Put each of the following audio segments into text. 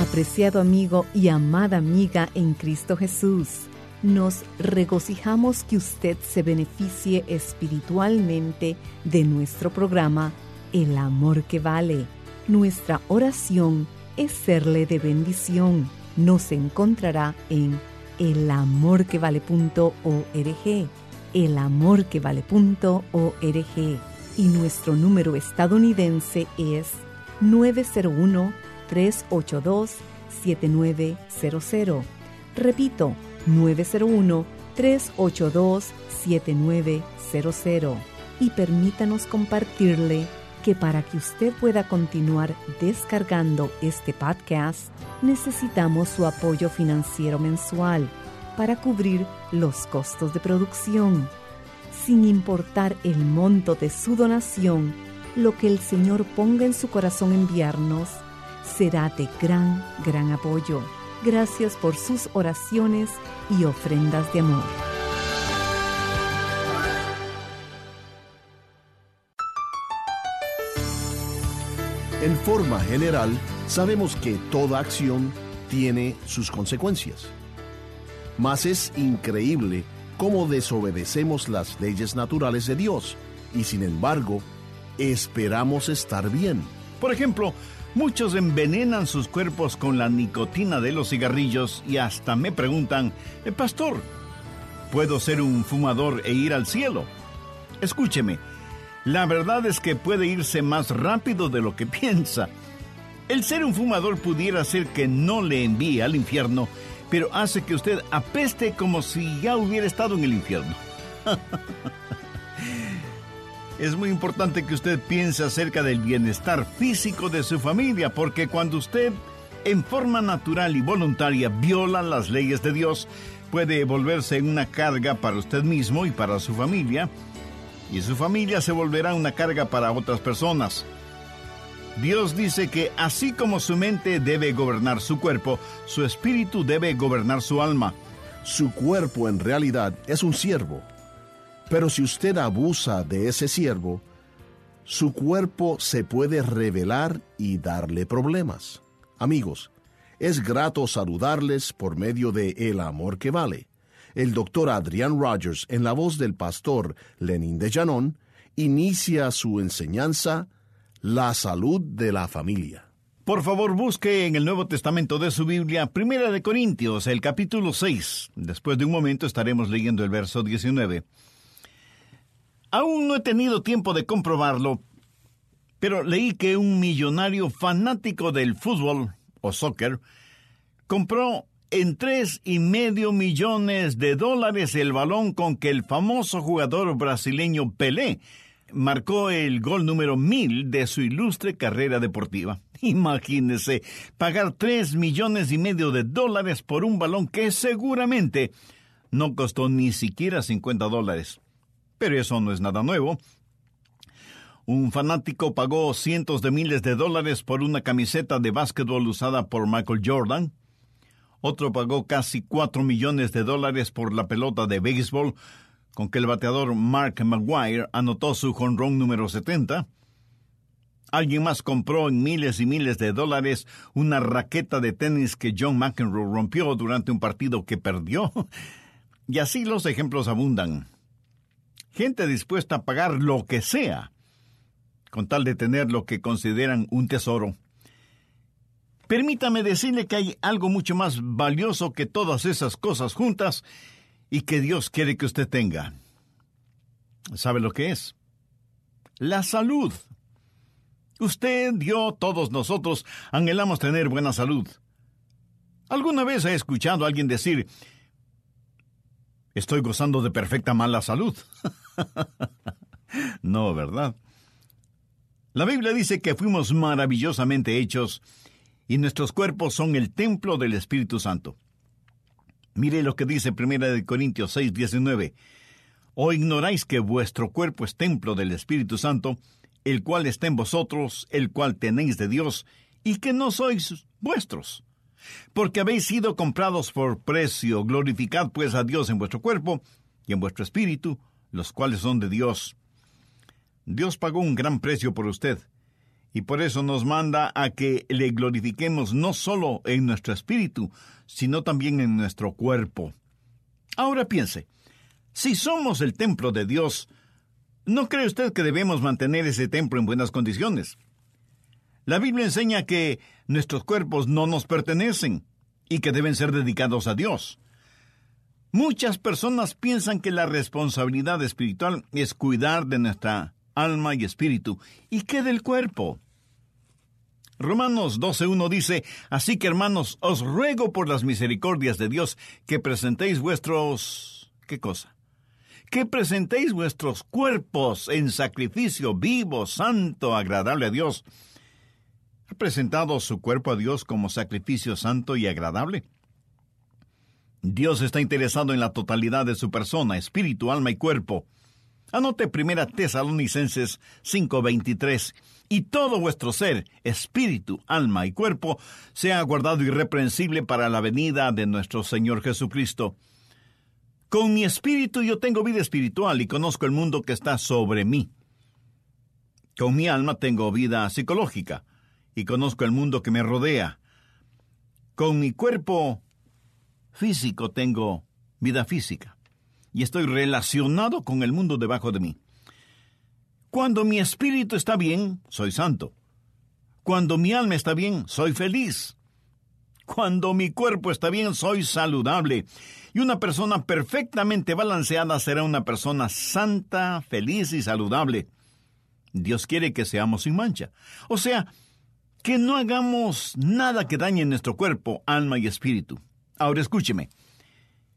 Apreciado amigo y amada amiga en Cristo Jesús, nos regocijamos que usted se beneficie espiritualmente de nuestro programa El Amor que Vale. Nuestra oración es serle de bendición. Nos encontrará en elamorquevale.org, elamorquevale.org y nuestro número estadounidense es 901 382-7900. Repito, 901-382-7900. Y permítanos compartirle que para que usted pueda continuar descargando este podcast, necesitamos su apoyo financiero mensual para cubrir los costos de producción. Sin importar el monto de su donación, lo que el Señor ponga en su corazón enviarnos, será de gran, gran apoyo. Gracias por sus oraciones y ofrendas de amor. En forma general, sabemos que toda acción tiene sus consecuencias. Mas es increíble cómo desobedecemos las leyes naturales de Dios y sin embargo esperamos estar bien. Por ejemplo, Muchos envenenan sus cuerpos con la nicotina de los cigarrillos y hasta me preguntan, eh, Pastor, ¿puedo ser un fumador e ir al cielo? Escúcheme, la verdad es que puede irse más rápido de lo que piensa. El ser un fumador pudiera ser que no le envíe al infierno, pero hace que usted apeste como si ya hubiera estado en el infierno. es muy importante que usted piense acerca del bienestar físico de su familia, porque cuando usted en forma natural y voluntaria viola las leyes de Dios, puede volverse una carga para usted mismo y para su familia, y su familia se volverá una carga para otras personas. Dios dice que así como su mente debe gobernar su cuerpo, su espíritu debe gobernar su alma. Su cuerpo en realidad es un siervo pero si usted abusa de ese siervo, su cuerpo se puede revelar y darle problemas. Amigos, es grato saludarles por medio de El Amor que Vale. El doctor Adrian Rogers, en la voz del pastor Lenin de Llanón, inicia su enseñanza La salud de la familia. Por favor, busque en el Nuevo Testamento de su Biblia, Primera de Corintios, el capítulo 6. Después de un momento estaremos leyendo el verso 19. Aún no he tenido tiempo de comprobarlo, pero leí que un millonario fanático del fútbol o soccer compró en tres y medio millones de dólares el balón con que el famoso jugador brasileño Pelé marcó el gol número mil de su ilustre carrera deportiva. Imagínese pagar tres millones y medio de dólares por un balón que seguramente no costó ni siquiera 50 dólares pero eso no es nada nuevo. Un fanático pagó cientos de miles de dólares por una camiseta de básquetbol usada por Michael Jordan. Otro pagó casi cuatro millones de dólares por la pelota de béisbol con que el bateador Mark Maguire anotó su jonrón número 70. Alguien más compró en miles y miles de dólares una raqueta de tenis que John McEnroe rompió durante un partido que perdió. Y así los ejemplos abundan gente dispuesta a pagar lo que sea con tal de tener lo que consideran un tesoro. Permítame decirle que hay algo mucho más valioso que todas esas cosas juntas y que Dios quiere que usted tenga. ¿Sabe lo que es? La salud. Usted, yo, todos nosotros anhelamos tener buena salud. ¿Alguna vez ha escuchado a alguien decir, estoy gozando de perfecta mala salud? no, ¿verdad? La Biblia dice que fuimos maravillosamente hechos y nuestros cuerpos son el templo del Espíritu Santo. Mire lo que dice 1 Corintios 6, 19. ¿O ignoráis que vuestro cuerpo es templo del Espíritu Santo, el cual está en vosotros, el cual tenéis de Dios, y que no sois vuestros? Porque habéis sido comprados por precio, glorificad pues a Dios en vuestro cuerpo y en vuestro espíritu, los cuales son de Dios. Dios pagó un gran precio por usted y por eso nos manda a que le glorifiquemos no solo en nuestro espíritu, sino también en nuestro cuerpo. Ahora piense, si somos el templo de Dios, ¿no cree usted que debemos mantener ese templo en buenas condiciones? La Biblia enseña que nuestros cuerpos no nos pertenecen y que deben ser dedicados a Dios. Muchas personas piensan que la responsabilidad espiritual es cuidar de nuestra alma y espíritu. ¿Y qué del cuerpo? Romanos 12.1 dice, Así que hermanos, os ruego por las misericordias de Dios que presentéis vuestros... ¿qué cosa? Que presentéis vuestros cuerpos en sacrificio vivo, santo, agradable a Dios. ¿Ha presentado su cuerpo a Dios como sacrificio santo y agradable? Dios está interesado en la totalidad de su persona, espíritu, alma y cuerpo. Anote primera Tesalonicenses 5:23, y todo vuestro ser, espíritu, alma y cuerpo, sea guardado irreprensible para la venida de nuestro Señor Jesucristo. Con mi espíritu yo tengo vida espiritual y conozco el mundo que está sobre mí. Con mi alma tengo vida psicológica y conozco el mundo que me rodea. Con mi cuerpo físico tengo vida física y estoy relacionado con el mundo debajo de mí. Cuando mi espíritu está bien, soy santo. Cuando mi alma está bien, soy feliz. Cuando mi cuerpo está bien, soy saludable. Y una persona perfectamente balanceada será una persona santa, feliz y saludable. Dios quiere que seamos sin mancha. O sea, que no hagamos nada que dañe nuestro cuerpo, alma y espíritu. Ahora escúcheme.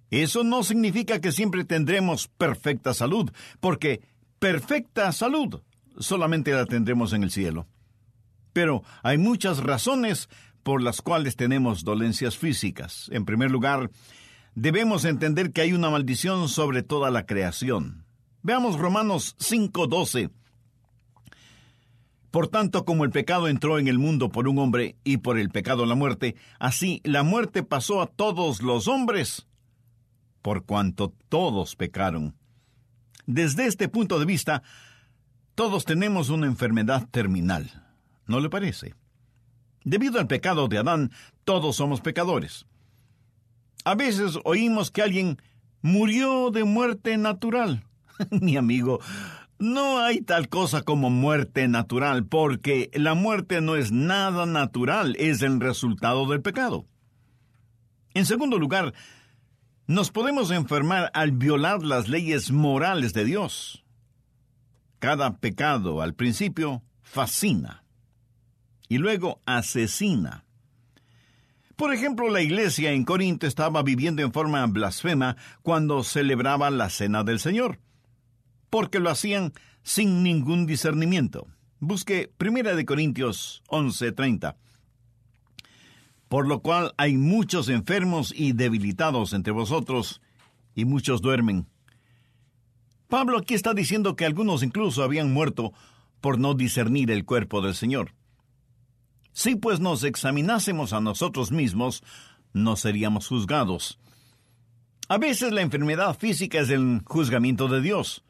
Eso no significa que siempre tendremos perfecta salud, porque perfecta salud solamente la tendremos en el cielo. Pero hay muchas razones por las cuales tenemos dolencias físicas. En primer lugar, debemos entender que hay una maldición sobre toda la creación. Veamos Romanos 5:12. Por tanto, como el pecado entró en el mundo por un hombre y por el pecado la muerte, así la muerte pasó a todos los hombres por cuanto todos pecaron. Desde este punto de vista, todos tenemos una enfermedad terminal. ¿No le parece? Debido al pecado de Adán, todos somos pecadores. A veces oímos que alguien murió de muerte natural. Mi amigo, no hay tal cosa como muerte natural, porque la muerte no es nada natural, es el resultado del pecado. En segundo lugar, nos podemos enfermar al violar las leyes morales de Dios. Cada pecado al principio fascina y luego asesina. Por ejemplo, la iglesia en Corinto estaba viviendo en forma blasfema cuando celebraba la cena del Señor, porque lo hacían sin ningún discernimiento. Busque 1 de Corintios 11:30 por lo cual hay muchos enfermos y debilitados entre vosotros, y muchos duermen. Pablo aquí está diciendo que algunos incluso habían muerto por no discernir el cuerpo del Señor. Si pues nos examinásemos a nosotros mismos, no seríamos juzgados. A veces la enfermedad física es el juzgamiento de Dios.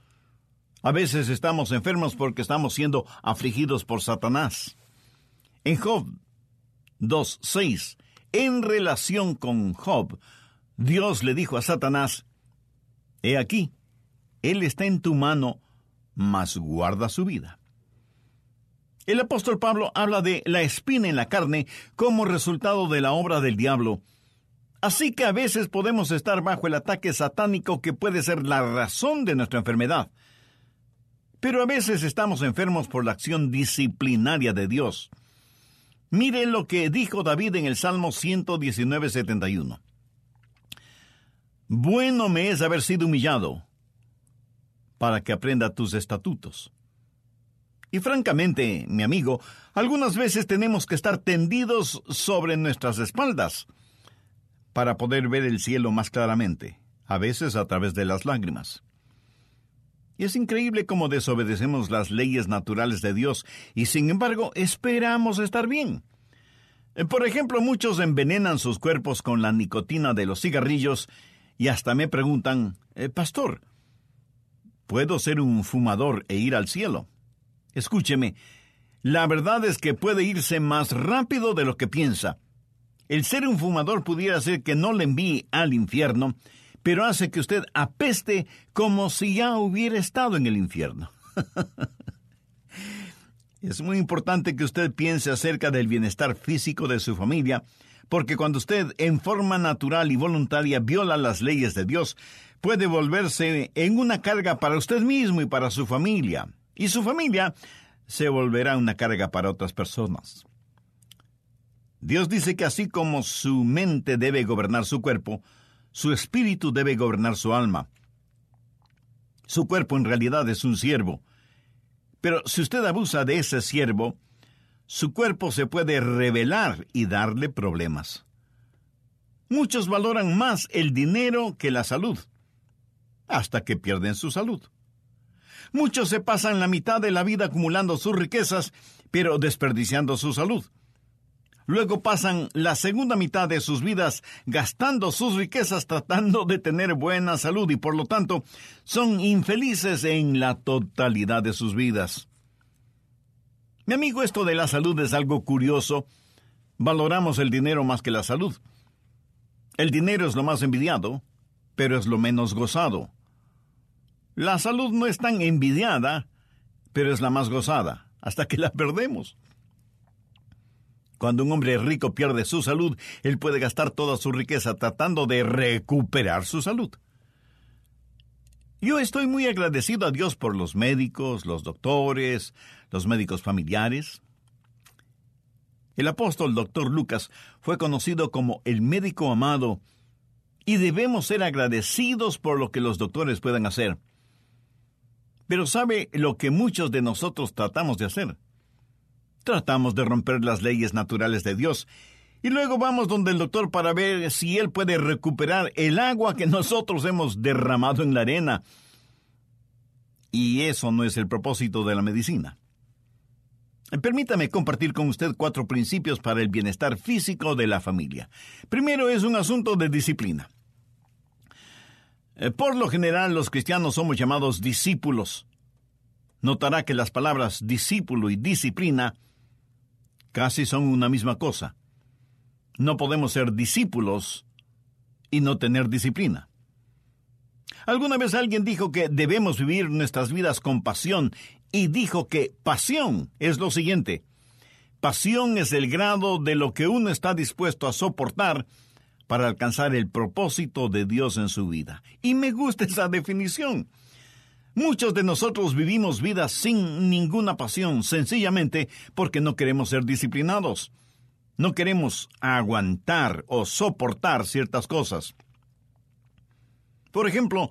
A veces estamos enfermos porque estamos siendo afligidos por Satanás. En Job 2.6. En relación con Job, Dios le dijo a Satanás, He aquí, Él está en tu mano, mas guarda su vida. El apóstol Pablo habla de la espina en la carne como resultado de la obra del diablo. Así que a veces podemos estar bajo el ataque satánico que puede ser la razón de nuestra enfermedad. Pero a veces estamos enfermos por la acción disciplinaria de Dios. Mire lo que dijo David en el Salmo 119.71. Bueno me es haber sido humillado para que aprenda tus estatutos. Y francamente, mi amigo, algunas veces tenemos que estar tendidos sobre nuestras espaldas para poder ver el cielo más claramente, a veces a través de las lágrimas. Y es increíble cómo desobedecemos las leyes naturales de Dios y sin embargo esperamos estar bien. Eh, por ejemplo, muchos envenenan sus cuerpos con la nicotina de los cigarrillos y hasta me preguntan, eh, Pastor, ¿puedo ser un fumador e ir al cielo? Escúcheme, la verdad es que puede irse más rápido de lo que piensa. El ser un fumador pudiera ser que no le envíe al infierno, pero hace que usted apeste como si ya hubiera estado en el infierno. es muy importante que usted piense acerca del bienestar físico de su familia, porque cuando usted en forma natural y voluntaria viola las leyes de Dios, puede volverse en una carga para usted mismo y para su familia y su familia se volverá una carga para otras personas. Dios dice que así como su mente debe gobernar su cuerpo, su espíritu debe gobernar su alma. Su cuerpo en realidad es un siervo, pero si usted abusa de ese siervo, su cuerpo se puede revelar y darle problemas. Muchos valoran más el dinero que la salud, hasta que pierden su salud. Muchos se pasan la mitad de la vida acumulando sus riquezas, pero desperdiciando su salud. Luego pasan la segunda mitad de sus vidas gastando sus riquezas tratando de tener buena salud y por lo tanto son infelices en la totalidad de sus vidas. Mi amigo, esto de la salud es algo curioso. Valoramos el dinero más que la salud. El dinero es lo más envidiado, pero es lo menos gozado. La salud no es tan envidiada, pero es la más gozada, hasta que la perdemos. Cuando un hombre rico pierde su salud, él puede gastar toda su riqueza tratando de recuperar su salud. Yo estoy muy agradecido a Dios por los médicos, los doctores, los médicos familiares. El apóstol doctor Lucas fue conocido como el médico amado y debemos ser agradecidos por lo que los doctores puedan hacer. Pero ¿sabe lo que muchos de nosotros tratamos de hacer? Tratamos de romper las leyes naturales de Dios y luego vamos donde el doctor para ver si él puede recuperar el agua que nosotros hemos derramado en la arena. Y eso no es el propósito de la medicina. Permítame compartir con usted cuatro principios para el bienestar físico de la familia. Primero es un asunto de disciplina. Eh, por lo general, los cristianos somos llamados discípulos. Notará que las palabras discípulo y disciplina casi son una misma cosa. No podemos ser discípulos y no tener disciplina. Alguna vez alguien dijo que debemos vivir nuestras vidas con pasión y dijo que pasión es lo siguiente. Pasión es el grado de lo que uno está dispuesto a soportar para alcanzar el propósito de Dios en su vida. Y me gusta esa definición. Muchos de nosotros vivimos vidas sin ninguna pasión, sencillamente porque no queremos ser disciplinados. No queremos aguantar o soportar ciertas cosas. Por ejemplo,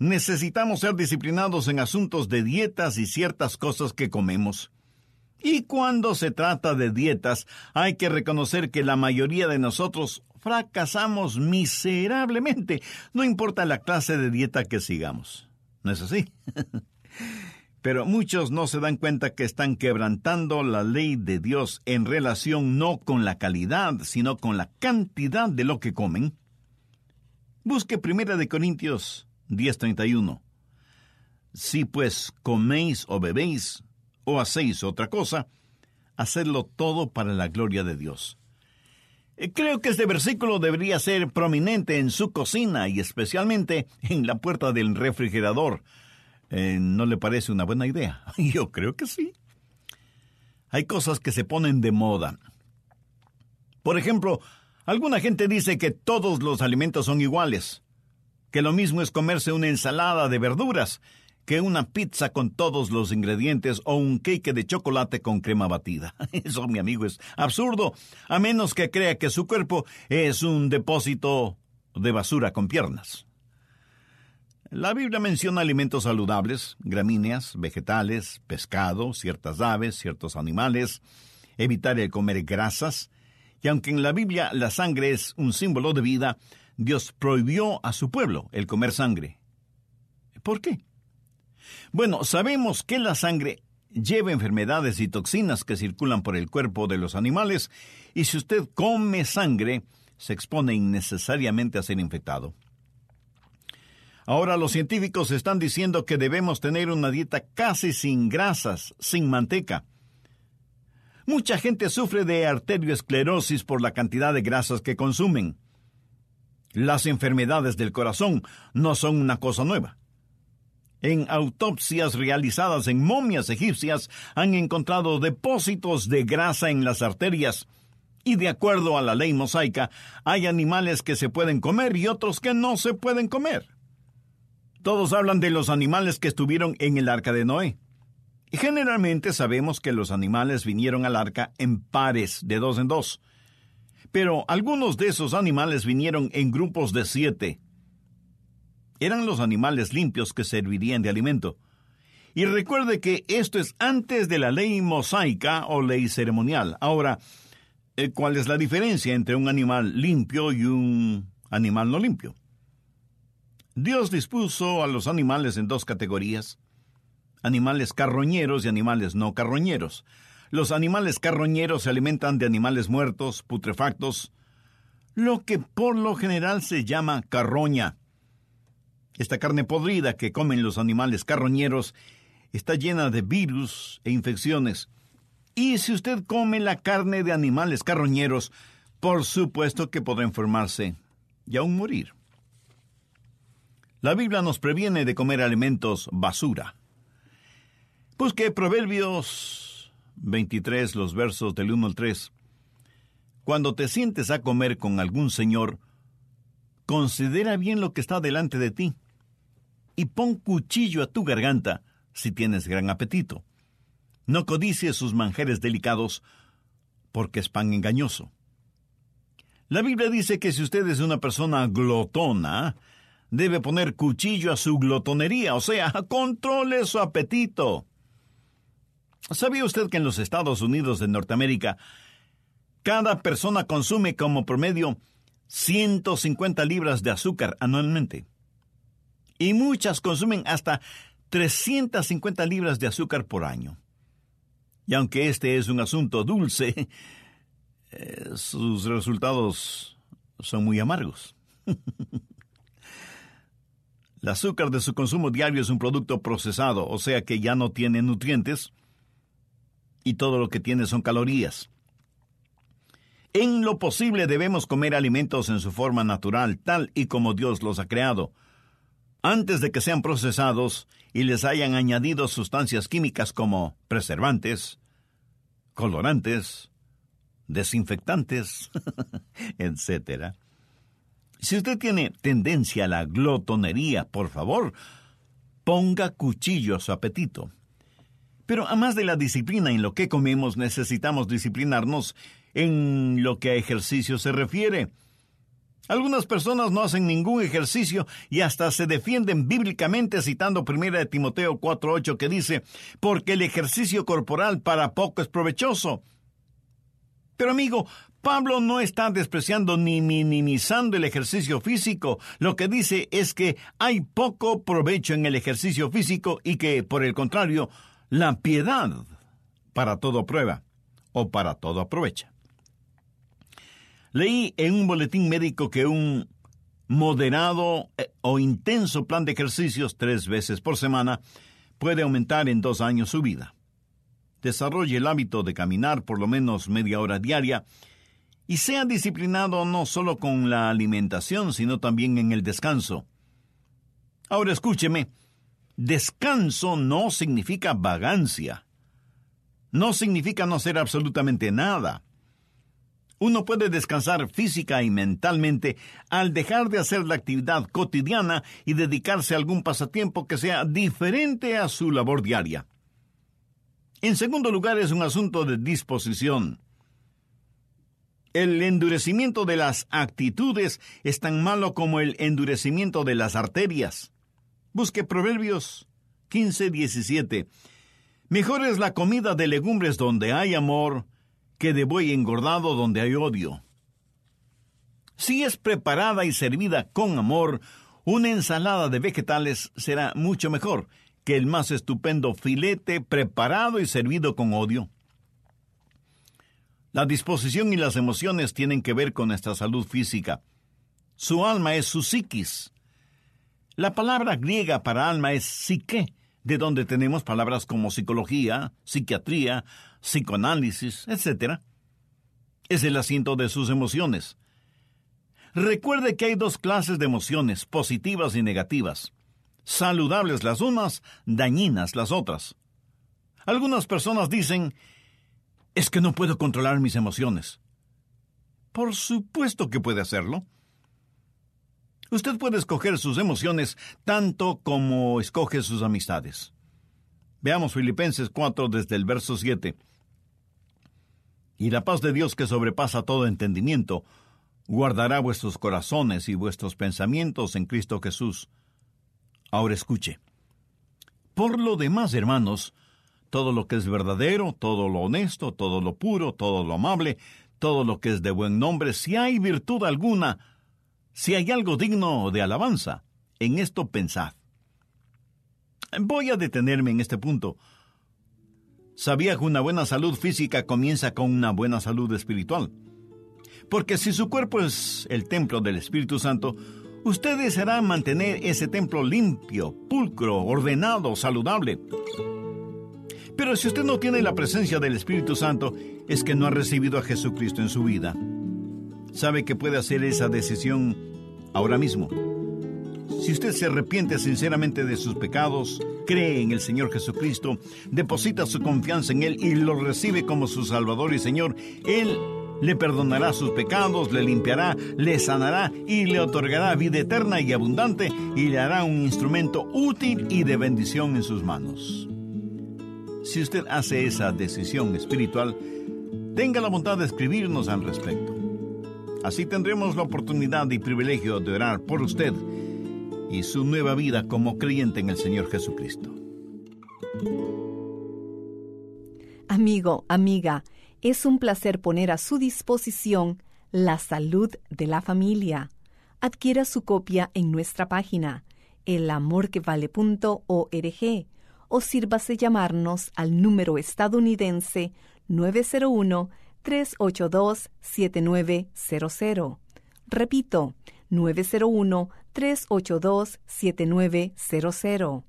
necesitamos ser disciplinados en asuntos de dietas y ciertas cosas que comemos. Y cuando se trata de dietas, hay que reconocer que la mayoría de nosotros fracasamos miserablemente, no importa la clase de dieta que sigamos. ¿No es así? Pero muchos no se dan cuenta que están quebrantando la ley de Dios en relación no con la calidad, sino con la cantidad de lo que comen. Busque Primera de Corintios 10:31. Si pues coméis o bebéis o hacéis otra cosa, hacedlo todo para la gloria de Dios. Creo que este versículo debería ser prominente en su cocina y especialmente en la puerta del refrigerador. Eh, ¿No le parece una buena idea? Yo creo que sí. hay cosas que se ponen de moda. Por ejemplo, alguna gente dice que todos los alimentos son iguales, que lo mismo es comerse una ensalada de verduras que una pizza con todos los ingredientes o un cake de chocolate con crema batida. Eso, mi amigo, es absurdo, a menos que crea que su cuerpo es un depósito de basura con piernas. La Biblia menciona alimentos saludables, gramíneas, vegetales, pescado, ciertas aves, ciertos animales, evitar el comer grasas, y aunque en la Biblia la sangre es un símbolo de vida, Dios prohibió a su pueblo el comer sangre. ¿Por qué? Bueno, sabemos que la sangre lleva enfermedades y toxinas que circulan por el cuerpo de los animales, y si usted come sangre, se expone innecesariamente a ser infectado. Ahora los científicos están diciendo que debemos tener una dieta casi sin grasas, sin manteca. Mucha gente sufre de arteriosclerosis por la cantidad de grasas que consumen. Las enfermedades del corazón no son una cosa nueva. En autopsias realizadas en momias egipcias han encontrado depósitos de grasa en las arterias y de acuerdo a la ley mosaica hay animales que se pueden comer y otros que no se pueden comer. Todos hablan de los animales que estuvieron en el arca de Noé. Y generalmente sabemos que los animales vinieron al arca en pares de dos en dos. Pero algunos de esos animales vinieron en grupos de siete eran los animales limpios que servirían de alimento. Y recuerde que esto es antes de la ley mosaica o ley ceremonial. Ahora, eh, ¿cuál es la diferencia entre un animal limpio y un animal no limpio? Dios dispuso a los animales en dos categorías, animales carroñeros y animales no carroñeros. Los animales carroñeros se alimentan de animales muertos, putrefactos, lo que por lo general se llama carroña. Esta carne podrida que comen los animales carroñeros está llena de virus e infecciones. Y si usted come la carne de animales carroñeros, por supuesto que podrá enfermarse y aún morir. La Biblia nos previene de comer alimentos basura. Busque Proverbios 23, los versos del 1 al 3. Cuando te sientes a comer con algún señor, considera bien lo que está delante de ti y pon cuchillo a tu garganta si tienes gran apetito. No codicies sus manjeres delicados, porque es pan engañoso. La Biblia dice que si usted es una persona glotona, debe poner cuchillo a su glotonería, o sea, controle su apetito. ¿Sabía usted que en los Estados Unidos de Norteamérica cada persona consume como promedio 150 libras de azúcar anualmente? Y muchas consumen hasta 350 libras de azúcar por año. Y aunque este es un asunto dulce, eh, sus resultados son muy amargos. El azúcar de su consumo diario es un producto procesado, o sea que ya no tiene nutrientes y todo lo que tiene son calorías. En lo posible debemos comer alimentos en su forma natural, tal y como Dios los ha creado antes de que sean procesados y les hayan añadido sustancias químicas como preservantes, colorantes, desinfectantes, etc. Si usted tiene tendencia a la glotonería, por favor, ponga cuchillo a su apetito. Pero además de la disciplina en lo que comemos, necesitamos disciplinarnos en lo que a ejercicio se refiere. Algunas personas no hacen ningún ejercicio y hasta se defienden bíblicamente citando 1 Timoteo 4.8 que dice, porque el ejercicio corporal para poco es provechoso. Pero amigo, Pablo no está despreciando ni minimizando el ejercicio físico. Lo que dice es que hay poco provecho en el ejercicio físico y que, por el contrario, la piedad para todo prueba o para todo aprovecha. Leí en un boletín médico que un moderado eh, o intenso plan de ejercicios tres veces por semana puede aumentar en dos años su vida. Desarrolle el hábito de caminar por lo menos media hora diaria y sea disciplinado no solo con la alimentación, sino también en el descanso. Ahora escúcheme, descanso no significa vagancia. no significa no hacer absolutamente nada. Uno puede descansar física y mentalmente al dejar de hacer la actividad cotidiana y dedicarse a algún pasatiempo que sea diferente a su labor diaria. En segundo lugar, es un asunto de disposición. El endurecimiento de las actitudes es tan malo como el endurecimiento de las arterias. Busque Proverbios 15, 17. Mejor es la comida de legumbres donde hay amor que de buey engordado donde hay odio. Si es preparada y servida con amor, una ensalada de vegetales será mucho mejor que el más estupendo filete preparado y servido con odio. La disposición y las emociones tienen que ver con nuestra salud física. Su alma es su psiquis. La palabra griega para alma es psique, de donde tenemos palabras como psicología, psiquiatría, psicoanálisis, etc. Es el asiento de sus emociones. Recuerde que hay dos clases de emociones, positivas y negativas. Saludables las unas, dañinas las otras. Algunas personas dicen, es que no puedo controlar mis emociones. Por supuesto que puede hacerlo. Usted puede escoger sus emociones tanto como escoge sus amistades. Veamos Filipenses 4 desde el verso 7. Y la paz de Dios que sobrepasa todo entendimiento, guardará vuestros corazones y vuestros pensamientos en Cristo Jesús. Ahora escuche. Por lo demás, hermanos, todo lo que es verdadero, todo lo honesto, todo lo puro, todo lo amable, todo lo que es de buen nombre, si hay virtud alguna, si hay algo digno de alabanza, en esto pensad. Voy a detenerme en este punto. Sabía que una buena salud física comienza con una buena salud espiritual. Porque si su cuerpo es el templo del Espíritu Santo, usted deseará mantener ese templo limpio, pulcro, ordenado, saludable. Pero si usted no tiene la presencia del Espíritu Santo, es que no ha recibido a Jesucristo en su vida sabe que puede hacer esa decisión ahora mismo. Si usted se arrepiente sinceramente de sus pecados, cree en el Señor Jesucristo, deposita su confianza en Él y lo recibe como su Salvador y Señor, Él le perdonará sus pecados, le limpiará, le sanará y le otorgará vida eterna y abundante y le hará un instrumento útil y de bendición en sus manos. Si usted hace esa decisión espiritual, tenga la bondad de escribirnos al respecto. Así tendremos la oportunidad y privilegio de orar por usted y su nueva vida como creyente en el Señor Jesucristo. Amigo, amiga, es un placer poner a su disposición la salud de la familia. Adquiera su copia en nuestra página elamorquevale.org o sírvase llamarnos al número estadounidense 901 382-7900. Repito, 901-382-7900.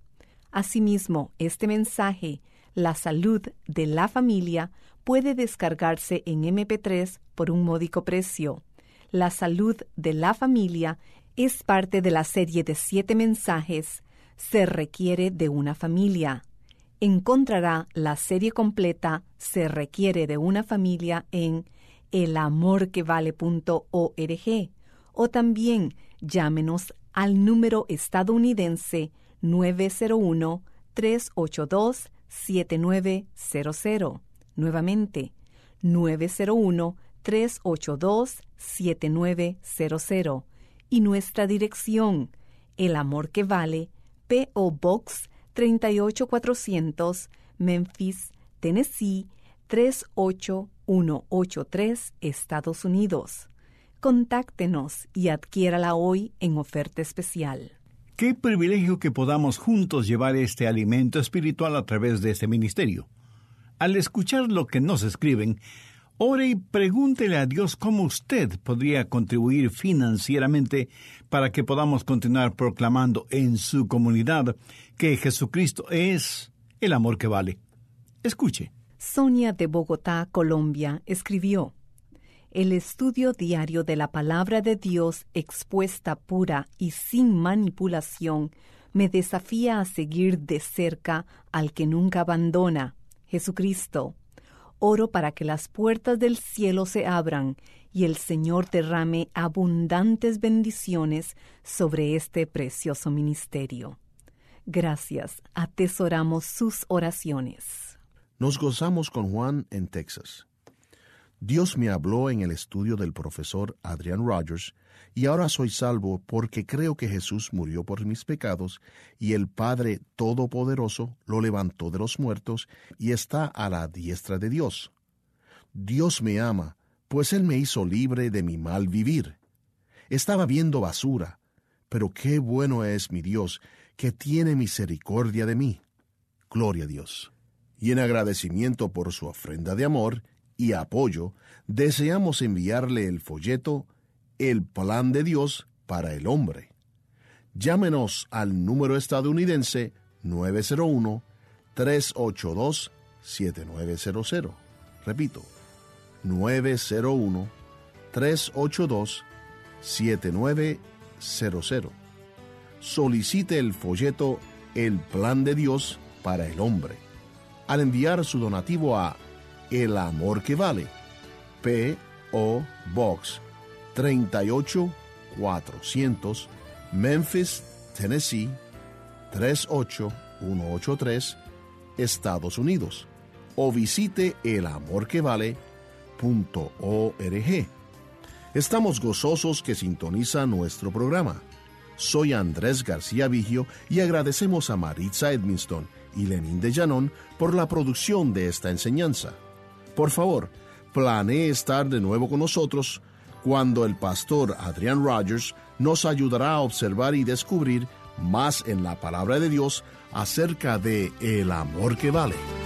Asimismo, este mensaje, La salud de la familia, puede descargarse en MP3 por un módico precio. La salud de la familia es parte de la serie de siete mensajes. Se requiere de una familia encontrará la serie completa Se requiere de una familia en elamorquevale.org o también llámenos al número estadounidense 901-382-7900. Nuevamente, 901-382-7900. Y nuestra dirección, El Amor que Vale, P.O. Box 38400, Memphis, Tennessee 38183, Estados Unidos. Contáctenos y adquiérala hoy en oferta especial. Qué privilegio que podamos juntos llevar este alimento espiritual a través de este ministerio. Al escuchar lo que nos escriben, Ore y pregúntele a Dios cómo usted podría contribuir financieramente para que podamos continuar proclamando en su comunidad que Jesucristo es el amor que vale. Escuche. Sonia de Bogotá, Colombia, escribió, El estudio diario de la palabra de Dios expuesta pura y sin manipulación me desafía a seguir de cerca al que nunca abandona, Jesucristo Oro para que las puertas del cielo se abran y el Señor derrame abundantes bendiciones sobre este precioso ministerio. Gracias, atesoramos sus oraciones. Nos gozamos con Juan en Texas. Dios me habló en el estudio del profesor Adrian Rogers y ahora soy salvo porque creo que Jesús murió por mis pecados y el Padre Todopoderoso lo levantó de los muertos y está a la diestra de Dios. Dios me ama, pues Él me hizo libre de mi mal vivir. Estaba viendo basura, pero qué bueno es mi Dios, que tiene misericordia de mí. Gloria a Dios. Y en agradecimiento por su ofrenda de amor y apoyo, deseamos enviarle el folleto el plan de Dios para el hombre. Llámenos al número estadounidense 901-382-7900. Repito, 901-382-7900. Solicite el folleto El plan de Dios para el hombre. Al enviar su donativo a El amor que vale, P.O. Box 38 400 Memphis, Tennessee 38183 Estados Unidos o visite elamorquevale.org. Estamos gozosos que sintoniza nuestro programa. Soy Andrés García Vigio y agradecemos a Maritza Edmiston y Lenín de Llanón por la producción de esta enseñanza. Por favor, planee estar de nuevo con nosotros cuando el pastor Adrian Rogers nos ayudará a observar y descubrir más en la palabra de Dios acerca de el amor que vale.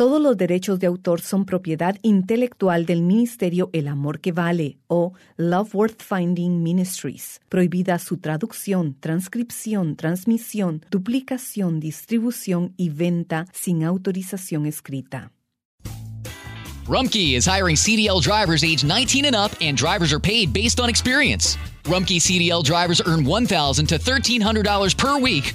Todos los derechos de autor son propiedad intelectual del Ministerio El Amor que Vale o Love Worth Finding Ministries. Prohibida su traducción, transcripción, transmisión, duplicación, distribución y venta sin autorización escrita. Rumkey is hiring CDL drivers age 19 and up, and drivers are paid based on experience. Rumkey CDL drivers earn $1,000 to $1,300 per week,